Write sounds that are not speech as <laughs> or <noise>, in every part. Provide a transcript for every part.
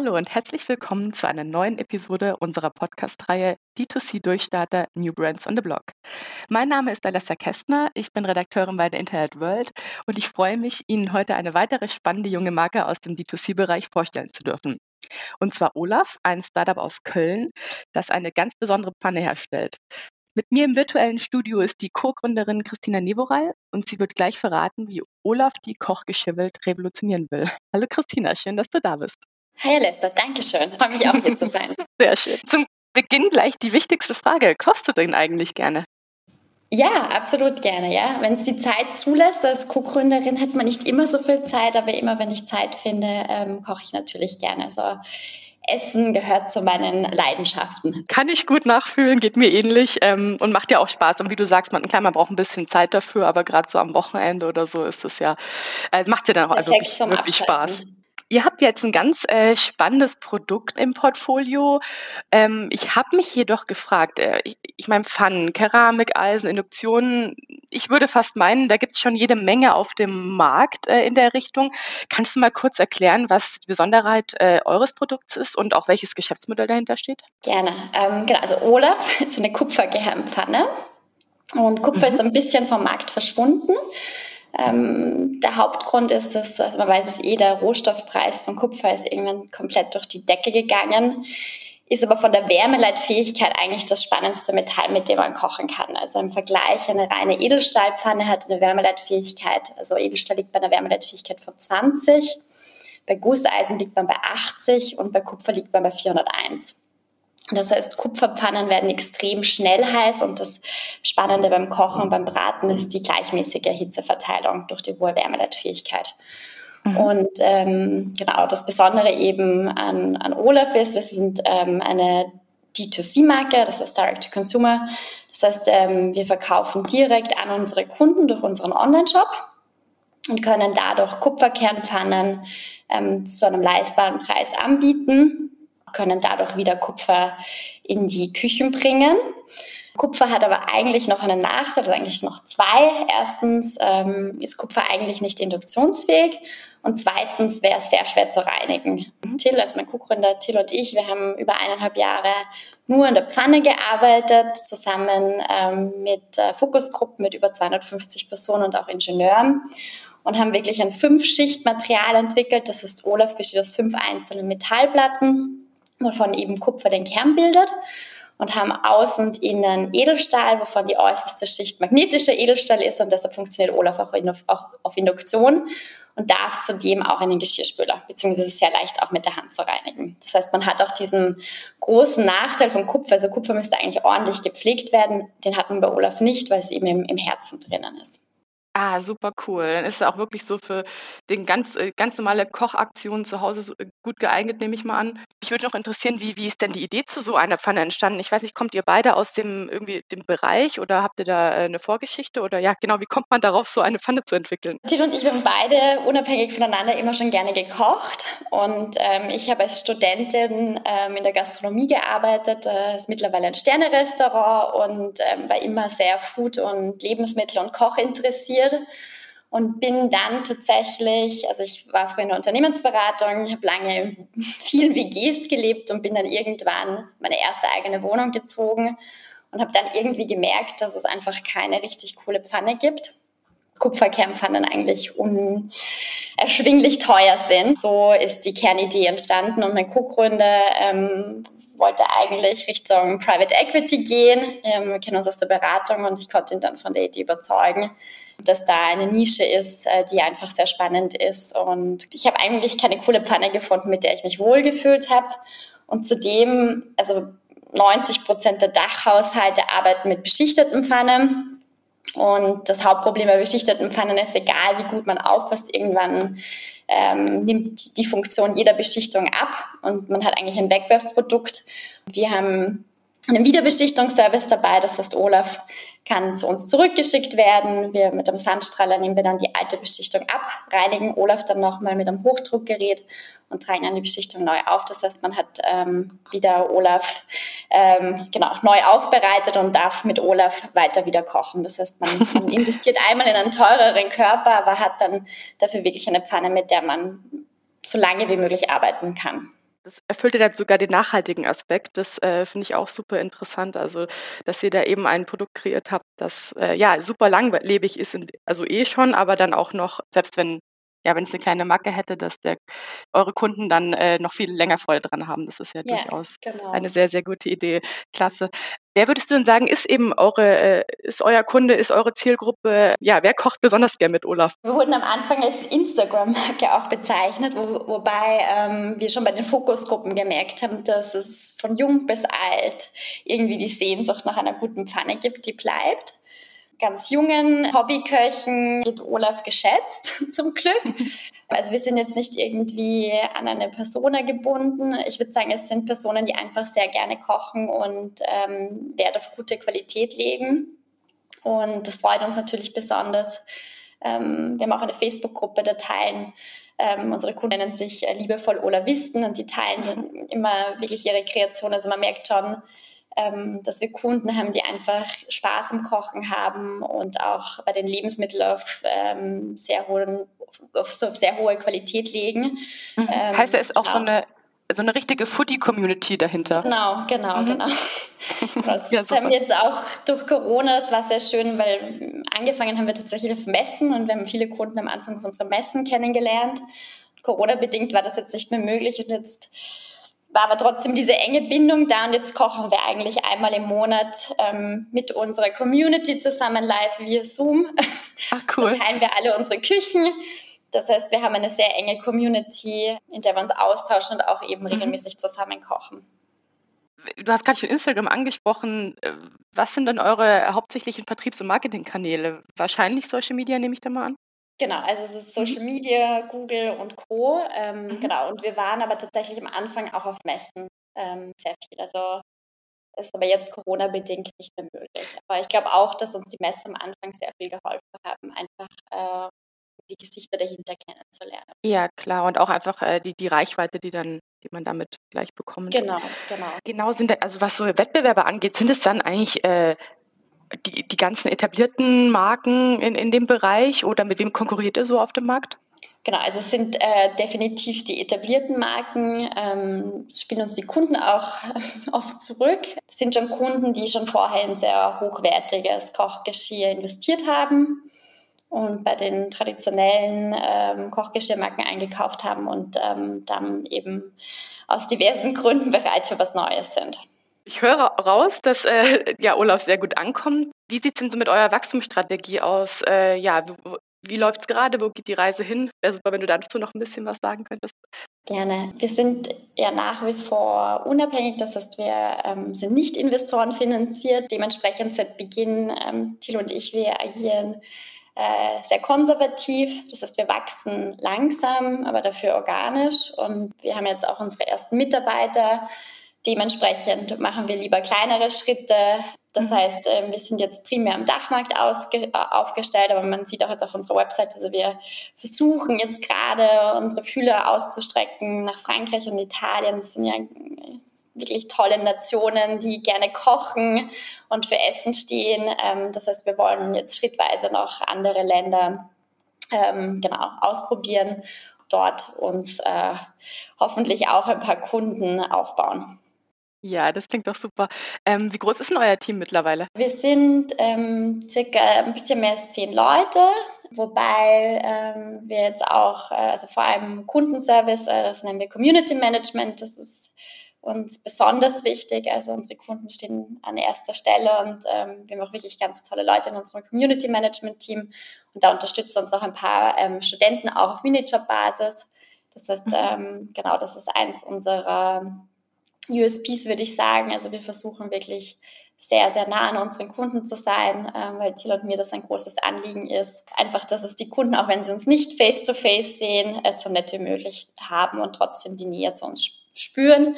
Hallo und herzlich willkommen zu einer neuen Episode unserer Podcast-Reihe D2C-Durchstarter New Brands on the Block. Mein Name ist Alessia Kästner, ich bin Redakteurin bei der Internet World und ich freue mich, Ihnen heute eine weitere spannende junge Marke aus dem D2C-Bereich vorstellen zu dürfen. Und zwar Olaf, ein Startup aus Köln, das eine ganz besondere Pfanne herstellt. Mit mir im virtuellen Studio ist die Co-Gründerin Christina Nevoral und sie wird gleich verraten, wie Olaf die Kochgeschirrwelt revolutionieren will. Hallo Christina, schön, dass du da bist. Hi Lester, danke schön. Freue mich auch hier zu sein. <laughs> Sehr schön. Zum Beginn gleich die wichtigste Frage. Kochst du denn eigentlich gerne? Ja, absolut gerne, ja. Wenn es die Zeit zulässt, als Co-Gründerin hat man nicht immer so viel Zeit, aber immer wenn ich Zeit finde, ähm, koche ich natürlich gerne. Also Essen gehört zu meinen Leidenschaften. Kann ich gut nachfühlen, geht mir ähnlich ähm, und macht ja auch Spaß. Und wie du sagst, man, klar, man braucht ein bisschen Zeit dafür, aber gerade so am Wochenende oder so ist es ja, äh, macht ja dann auch wirklich, wirklich Spaß. Ihr habt jetzt ein ganz äh, spannendes Produkt im Portfolio. Ähm, ich habe mich jedoch gefragt, äh, ich, ich meine Pfannen, Keramik, Eisen, Induktionen, ich würde fast meinen, da gibt es schon jede Menge auf dem Markt äh, in der Richtung. Kannst du mal kurz erklären, was die Besonderheit äh, eures Produkts ist und auch welches Geschäftsmodell dahinter steht? Gerne. Ähm, genau, also Olaf ist eine Kupfergehärmpfanne und Kupfer mhm. ist ein bisschen vom Markt verschwunden. Ähm, der Hauptgrund ist, dass, also man weiß es eh, der Rohstoffpreis von Kupfer ist irgendwann komplett durch die Decke gegangen, ist aber von der Wärmeleitfähigkeit eigentlich das spannendste Metall, mit dem man kochen kann. Also im Vergleich, eine reine Edelstahlpfanne hat eine Wärmeleitfähigkeit, also Edelstahl liegt bei einer Wärmeleitfähigkeit von 20, bei Gusseisen liegt man bei 80 und bei Kupfer liegt man bei 401. Das heißt, Kupferpfannen werden extrem schnell heiß und das Spannende beim Kochen und beim Braten ist die gleichmäßige Hitzeverteilung durch die hohe Wärmeleitfähigkeit. Mhm. Und ähm, genau, das Besondere eben an, an Olaf ist, wir sind ähm, eine D2C-Marke, das heißt Direct to Consumer. Das heißt, ähm, wir verkaufen direkt an unsere Kunden durch unseren Online-Shop und können dadurch Kupferkernpfannen ähm, zu einem leistbaren Preis anbieten können dadurch wieder Kupfer in die Küchen bringen. Kupfer hat aber eigentlich noch einen Nachteil, also eigentlich noch zwei. Erstens ähm, ist Kupfer eigentlich nicht induktionsfähig und zweitens wäre es sehr schwer zu reinigen. Till, also mein Co-Gründer Till und ich, wir haben über eineinhalb Jahre nur in der Pfanne gearbeitet, zusammen ähm, mit äh, Fokusgruppen mit über 250 Personen und auch Ingenieuren und haben wirklich ein Fünf-Schicht-Material entwickelt. Das ist Olaf besteht aus fünf einzelnen Metallplatten wovon eben Kupfer den Kern bildet und haben außen und innen Edelstahl, wovon die äußerste Schicht magnetischer Edelstahl ist und deshalb funktioniert Olaf auch, in, auch auf Induktion und darf zudem auch einen Geschirrspüler, beziehungsweise sehr leicht auch mit der Hand zu reinigen. Das heißt, man hat auch diesen großen Nachteil von Kupfer, also Kupfer müsste eigentlich ordentlich gepflegt werden, den hat man bei Olaf nicht, weil es eben im, im Herzen drinnen ist. Ah, super cool. Dann ist es auch wirklich so für den ganz, äh, ganz normale Kochaktionen zu Hause äh, gut geeignet, nehme ich mal an. Mich würde noch interessieren, wie, wie ist denn die Idee zu so einer Pfanne entstanden? Ich weiß nicht, kommt ihr beide aus dem irgendwie dem Bereich oder habt ihr da äh, eine Vorgeschichte? Oder ja, genau, wie kommt man darauf, so eine Pfanne zu entwickeln? Till und ich haben beide unabhängig voneinander immer schon gerne gekocht. Und ähm, ich habe als Studentin ähm, in der Gastronomie gearbeitet, äh, ist mittlerweile ein Sternerestaurant und ähm, war immer sehr Food und Lebensmittel und Koch interessiert interessiert und bin dann tatsächlich, also ich war früher in der Unternehmensberatung, habe lange in vielen WGs gelebt und bin dann irgendwann meine erste eigene Wohnung gezogen und habe dann irgendwie gemerkt, dass es einfach keine richtig coole Pfanne gibt. Kupferkernpfannen eigentlich unerschwinglich teuer sind. So ist die Kernidee entstanden und mein Co-Gründer ähm, wollte eigentlich Richtung Private Equity gehen. Ähm, wir kennen uns aus der Beratung und ich konnte ihn dann von der Idee überzeugen, dass da eine Nische ist, äh, die einfach sehr spannend ist. Und ich habe eigentlich keine coole Pfanne gefunden, mit der ich mich wohlgefühlt habe. Und zudem, also 90 Prozent der Dachhaushalte arbeiten mit beschichteten Pfannen. Und das Hauptproblem bei beschichteten Pfannen ist, egal wie gut man aufpasst, irgendwann ähm, nimmt die Funktion jeder Beschichtung ab und man hat eigentlich ein Wegwerfprodukt. Wir haben einen Wiederbeschichtungsservice dabei. Das heißt, Olaf kann zu uns zurückgeschickt werden. Wir mit dem Sandstrahler nehmen wir dann die alte Beschichtung ab, reinigen Olaf dann nochmal mit einem Hochdruckgerät und tragen dann die Beschichtung neu auf. Das heißt, man hat ähm, wieder Olaf ähm, genau neu aufbereitet und darf mit Olaf weiter wieder kochen. Das heißt, man, man <laughs> investiert einmal in einen teureren Körper, aber hat dann dafür wirklich eine Pfanne, mit der man so lange wie möglich arbeiten kann. Das erfüllt ja dann sogar den nachhaltigen Aspekt. Das äh, finde ich auch super interessant. Also, dass ihr da eben ein Produkt kreiert habt, das äh, ja super langlebig ist, also eh schon, aber dann auch noch, selbst wenn ja, wenn es eine kleine Macke hätte, dass der, eure Kunden dann äh, noch viel länger Freude dran haben. Das ist ja, ja durchaus genau. eine sehr, sehr gute Idee. Klasse. Wer würdest du denn sagen, ist eben eure, äh, ist euer Kunde, ist eure Zielgruppe, ja, wer kocht besonders gern mit Olaf? Wir wurden am Anfang als Instagram-Marke auch bezeichnet, wo, wobei ähm, wir schon bei den Fokusgruppen gemerkt haben, dass es von jung bis alt irgendwie die Sehnsucht nach einer guten Pfanne gibt, die bleibt ganz jungen Hobbyköchen wird Olaf geschätzt, <laughs> zum Glück. Also wir sind jetzt nicht irgendwie an eine Persona gebunden. Ich würde sagen, es sind Personen, die einfach sehr gerne kochen und ähm, Wert auf gute Qualität legen. Und das freut uns natürlich besonders. Ähm, wir haben auch eine Facebook-Gruppe, da teilen ähm, unsere Kunden nennen sich äh, liebevoll Olawisten und die teilen immer wirklich ihre Kreation. Also man merkt schon, ähm, dass wir Kunden haben, die einfach Spaß im Kochen haben und auch bei den Lebensmitteln auf, ähm, sehr, hohen, auf so sehr hohe Qualität legen. Mhm. Ähm, heißt, da ist auch genau. so eine so eine richtige Foodie-Community dahinter. Genau, genau, mhm. genau. <laughs> Das ja, haben wir jetzt auch durch Corona, das war sehr schön, weil angefangen haben wir tatsächlich auf Messen und wir haben viele Kunden am Anfang auf unseren Messen kennengelernt. Corona-bedingt war das jetzt nicht mehr möglich und jetzt war aber trotzdem diese enge Bindung da und jetzt kochen wir eigentlich einmal im Monat ähm, mit unserer Community zusammen live via Zoom. <laughs> Ach cool. Da teilen wir alle unsere Küchen. Das heißt, wir haben eine sehr enge Community, in der wir uns austauschen und auch eben mhm. regelmäßig zusammen kochen. Du hast gerade schon Instagram angesprochen. Was sind denn eure hauptsächlichen Vertriebs- und Marketingkanäle? Wahrscheinlich Social Media, nehme ich da mal an. Genau, also es ist Social mhm. Media, Google und Co. Ähm, mhm. Genau, und wir waren aber tatsächlich am Anfang auch auf Messen ähm, sehr viel. Also ist aber jetzt Corona-bedingt nicht mehr möglich. Aber ich glaube auch, dass uns die Messen am Anfang sehr viel geholfen haben, einfach äh, die Gesichter dahinter kennenzulernen. Ja, klar. Und auch einfach äh, die, die Reichweite, die dann, die man damit gleich bekommt. Genau, genau. Genau sind, also was so Wettbewerbe angeht, sind es dann eigentlich äh, die, die ganzen etablierten Marken in, in dem Bereich oder mit wem konkurriert ihr so auf dem Markt? Genau, also es sind äh, definitiv die etablierten Marken, ähm, spielen uns die Kunden auch <laughs> oft zurück. Es sind schon Kunden, die schon vorher in sehr hochwertiges Kochgeschirr investiert haben und bei den traditionellen ähm, Kochgeschirrmarken eingekauft haben und ähm, dann eben aus diversen <laughs> Gründen bereit für was Neues sind. Ich höre raus, dass äh, <laughs> ja, Olaf sehr gut ankommt. Wie sieht es denn so mit eurer Wachstumsstrategie aus? Äh, ja, wie, wie läuft es gerade? Wo geht die Reise hin? Wäre super, wenn du dazu noch ein bisschen was sagen könntest. Gerne. Wir sind ja nach wie vor unabhängig, das heißt, wir ähm, sind nicht Investoren finanziert. Dementsprechend seit Beginn, ähm, Thilo und ich, wir agieren äh, sehr konservativ. Das heißt, wir wachsen langsam, aber dafür organisch. Und wir haben jetzt auch unsere ersten Mitarbeiter Dementsprechend machen wir lieber kleinere Schritte. Das mhm. heißt, ähm, wir sind jetzt primär am Dachmarkt aufgestellt, aber man sieht auch jetzt auf unserer Website, also wir versuchen jetzt gerade unsere Fühler auszustrecken nach Frankreich und Italien. Das sind ja wirklich tolle Nationen, die gerne kochen und für Essen stehen. Ähm, das heißt, wir wollen jetzt schrittweise noch andere Länder ähm, genau ausprobieren, dort uns äh, hoffentlich auch ein paar Kunden aufbauen. Ja, das klingt doch super. Ähm, wie groß ist denn euer Team mittlerweile? Wir sind ähm, circa ein bisschen mehr als zehn Leute, wobei ähm, wir jetzt auch, äh, also vor allem Kundenservice, äh, das nennen wir Community Management, das ist uns besonders wichtig. Also unsere Kunden stehen an erster Stelle und ähm, wir haben auch wirklich ganz tolle Leute in unserem Community Management Team und da unterstützen uns auch ein paar ähm, Studenten auch auf Minijob-Basis. Das heißt, mhm. ähm, genau, das ist eins unserer USPs, würde ich sagen. Also wir versuchen wirklich sehr, sehr nah an unseren Kunden zu sein, ähm, weil Thiel und mir das ein großes Anliegen ist. Einfach, dass es die Kunden, auch wenn sie uns nicht face-to-face -face sehen, es so nett wie möglich haben und trotzdem die Nähe zu uns spüren.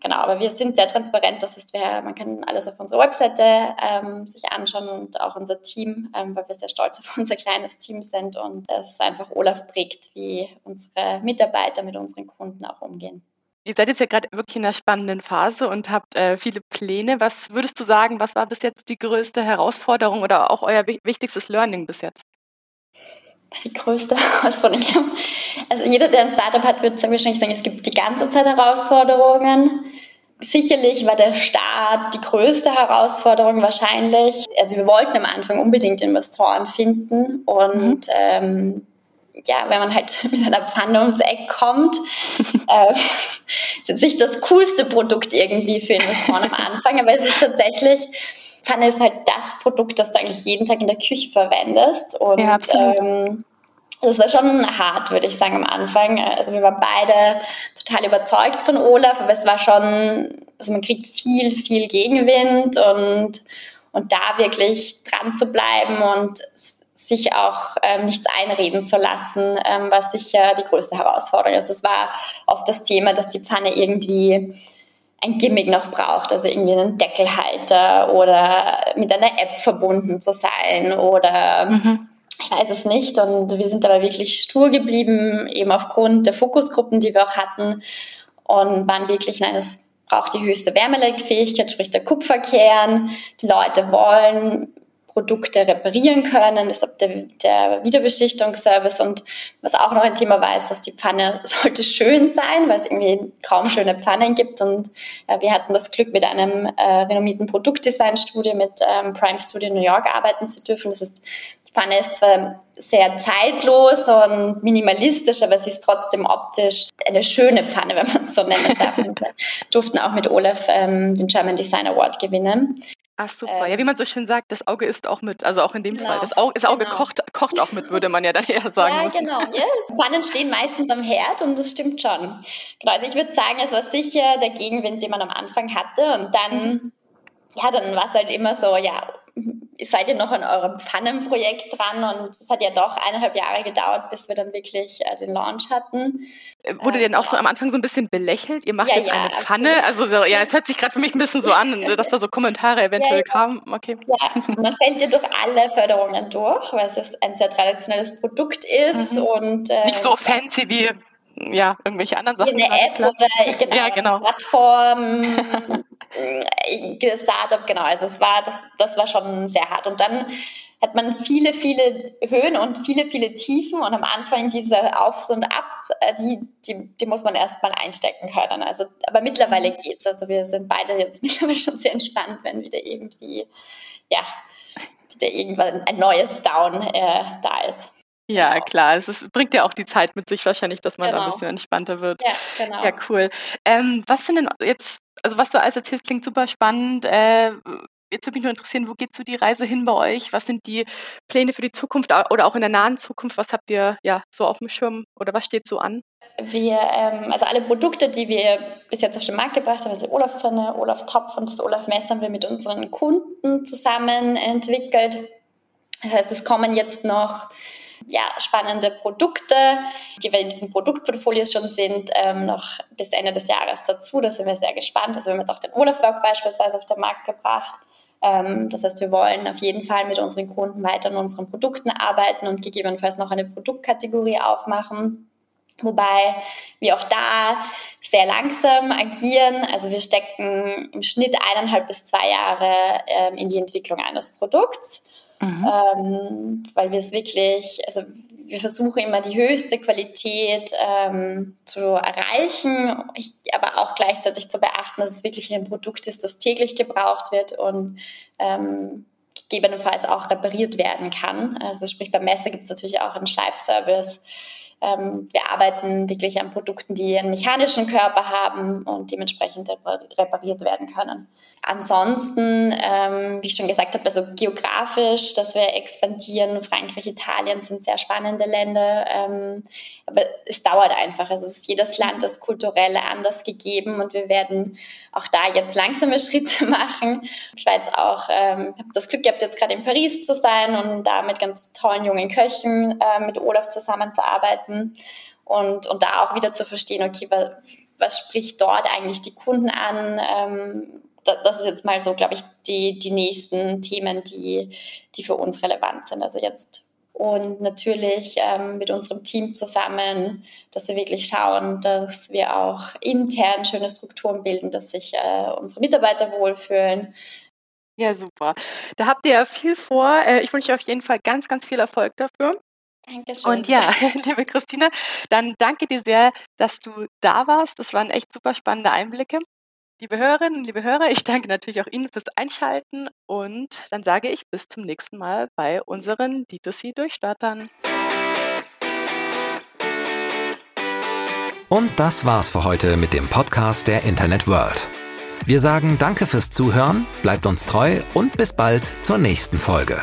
Genau, aber wir sind sehr transparent. Das heißt, wir, man kann alles auf unserer Webseite ähm, sich anschauen und auch unser Team, ähm, weil wir sehr stolz <laughs> auf unser kleines Team sind und es einfach Olaf prägt, wie unsere Mitarbeiter mit unseren Kunden auch umgehen. Ihr seid jetzt ja gerade wirklich in einer spannenden Phase und habt äh, viele Pläne. Was würdest du sagen, was war bis jetzt die größte Herausforderung oder auch euer wichtigstes Learning bis jetzt? Die größte <laughs> Herausforderung. Also jeder, der ein Startup hat, wird wahrscheinlich sagen, es gibt die ganze Zeit Herausforderungen. Sicherlich war der Start die größte Herausforderung wahrscheinlich. Also wir wollten am Anfang unbedingt Investoren finden und mhm. ähm, ja, wenn man halt <laughs> mit einer Pfanne ums Eck kommt, <laughs> äh, ist jetzt nicht das coolste Produkt irgendwie für Investoren am Anfang, aber es ist tatsächlich, Pfanne ist halt das Produkt, das du eigentlich jeden Tag in der Küche verwendest. Und ja, ähm, das war schon hart, würde ich sagen, am Anfang. Also wir waren beide total überzeugt von Olaf, aber es war schon, also man kriegt viel, viel Gegenwind und, und da wirklich dran zu bleiben und sich auch ähm, nichts einreden zu lassen, ähm, was sicher die größte Herausforderung ist. Es war oft das Thema, dass die Pfanne irgendwie ein Gimmick noch braucht, also irgendwie einen Deckelhalter oder mit einer App verbunden zu sein oder mhm. ich weiß es nicht. Und wir sind aber wirklich stur geblieben, eben aufgrund der Fokusgruppen, die wir auch hatten und waren wirklich, nein, es braucht die höchste Wärmeleitfähigkeit, sprich der Kupferkern. Die Leute wollen Produkte reparieren können, deshalb der, der Wiederbeschichtungsservice und was auch noch ein Thema war, ist, dass die Pfanne <laughs> sollte schön sein, weil es irgendwie kaum schöne Pfannen gibt und äh, wir hatten das Glück, mit einem äh, renommierten Produktdesignstudio mit ähm, Prime Studio New York arbeiten zu dürfen. Das ist die Pfanne ist zwar sehr zeitlos und minimalistisch, aber sie ist trotzdem optisch eine schöne Pfanne, wenn man es so nennen darf. Wir durften auch mit Olaf ähm, den German Design Award gewinnen. Ach super. Ähm, ja, wie man so schön sagt, das Auge ist auch mit, also auch in dem genau, Fall. Das Auge, das Auge genau. kocht, kocht auch mit, würde man ja dann eher sagen. ja, genau. Ja. Pfannen stehen meistens am Herd und das stimmt schon. Genau, also ich würde sagen, es war sicher der Gegenwind, den man am Anfang hatte und dann, mhm. ja, dann war es halt immer so, ja, seid ihr noch an eurem Pfannenprojekt dran und es hat ja doch eineinhalb Jahre gedauert, bis wir dann wirklich äh, den Launch hatten. Äh, wurde denn auch so am Anfang so ein bisschen belächelt? Ihr macht ja, jetzt ja, eine Pfanne? Also so, ja, es hört sich gerade für mich ein bisschen so an, <laughs> dass da so Kommentare eventuell ja, kamen. Okay. Ja, man fällt ja durch alle Förderungen durch, weil es ein sehr traditionelles Produkt ist mhm. und äh, nicht so fancy wie ja, irgendwelche anderen Sachen. Eine App oder genau, ja, genau. Plattform, <laughs> äh, Startup, genau. Also es war, das, das war schon sehr hart. Und dann hat man viele, viele Höhen und viele, viele Tiefen und am Anfang diese Aufs und Ab, äh, die, die, die muss man erstmal einstecken können. Also, aber mittlerweile mhm. geht's. Also wir sind beide jetzt <laughs> mittlerweile schon sehr entspannt, wenn wieder irgendwie, ja, wieder irgendwann ein neues Down äh, da ist. Ja, genau. klar. Es ist, bringt ja auch die Zeit mit sich wahrscheinlich, dass man genau. da ein genau. bisschen entspannter wird. Ja, genau. Ja, cool. Ähm, was sind denn jetzt, also was du alles erzählst, klingt super spannend. Äh, jetzt würde mich nur interessieren, wo geht so die Reise hin bei euch? Was sind die Pläne für die Zukunft oder auch in der nahen Zukunft? Was habt ihr ja so auf dem Schirm oder was steht so an? Wir, ähm, also alle Produkte, die wir bis jetzt auf den Markt gebracht haben, also Olaf Pfanne, Olaf Topf und das Olaf Messer, haben wir mit unseren Kunden zusammen entwickelt. Das heißt, es kommen jetzt noch ja, spannende Produkte, die wir in diesem Produktportfolio schon sind, ähm, noch bis Ende des Jahres dazu. Da sind wir sehr gespannt. Also wir haben jetzt auch den Olaf Walk beispielsweise auf den Markt gebracht. Ähm, das heißt, wir wollen auf jeden Fall mit unseren Kunden weiter an unseren Produkten arbeiten und gegebenenfalls noch eine Produktkategorie aufmachen. Wobei wir auch da sehr langsam agieren. Also wir stecken im Schnitt eineinhalb bis zwei Jahre ähm, in die Entwicklung eines Produkts. Mhm. Ähm, weil wir es wirklich, also wir versuchen immer die höchste Qualität ähm, zu erreichen, ich, aber auch gleichzeitig zu beachten, dass es wirklich ein Produkt ist, das täglich gebraucht wird und ähm, gegebenenfalls auch repariert werden kann. Also sprich beim Messer gibt es natürlich auch einen Schleifservice ähm, wir arbeiten wirklich an Produkten, die einen mechanischen Körper haben und dementsprechend repariert werden können. Ansonsten, ähm, wie ich schon gesagt habe, also geografisch, dass wir expandieren. Frankreich, Italien sind sehr spannende Länder, ähm, aber es dauert einfach. Also es ist jedes Land ist kulturell anders gegeben und wir werden auch da jetzt langsame <laughs> Schritte machen. Ich war auch, ähm, habe das Glück gehabt, jetzt gerade in Paris zu sein und da mit ganz tollen jungen Köchen äh, mit Olaf zusammenzuarbeiten und, und da auch wieder zu verstehen, okay, was spricht dort eigentlich die Kunden an. Ähm, das, das ist jetzt mal so, glaube ich, die, die nächsten Themen, die, die für uns relevant sind. Also jetzt und natürlich ähm, mit unserem Team zusammen, dass wir wirklich schauen, dass wir auch intern schöne Strukturen bilden, dass sich äh, unsere Mitarbeiter wohlfühlen. Ja, super. Da habt ihr ja viel vor. Äh, ich wünsche euch auf jeden Fall ganz, ganz viel Erfolg dafür. Dankeschön. Und ja, <laughs> <laughs> liebe Christina, dann danke dir sehr, dass du da warst. Das waren echt super spannende Einblicke. Liebe Hörerinnen, liebe Hörer, ich danke natürlich auch Ihnen fürs Einschalten und dann sage ich bis zum nächsten Mal bei unseren D2C Durchstartern. Und das war's für heute mit dem Podcast der Internet World. Wir sagen Danke fürs Zuhören, bleibt uns treu und bis bald zur nächsten Folge.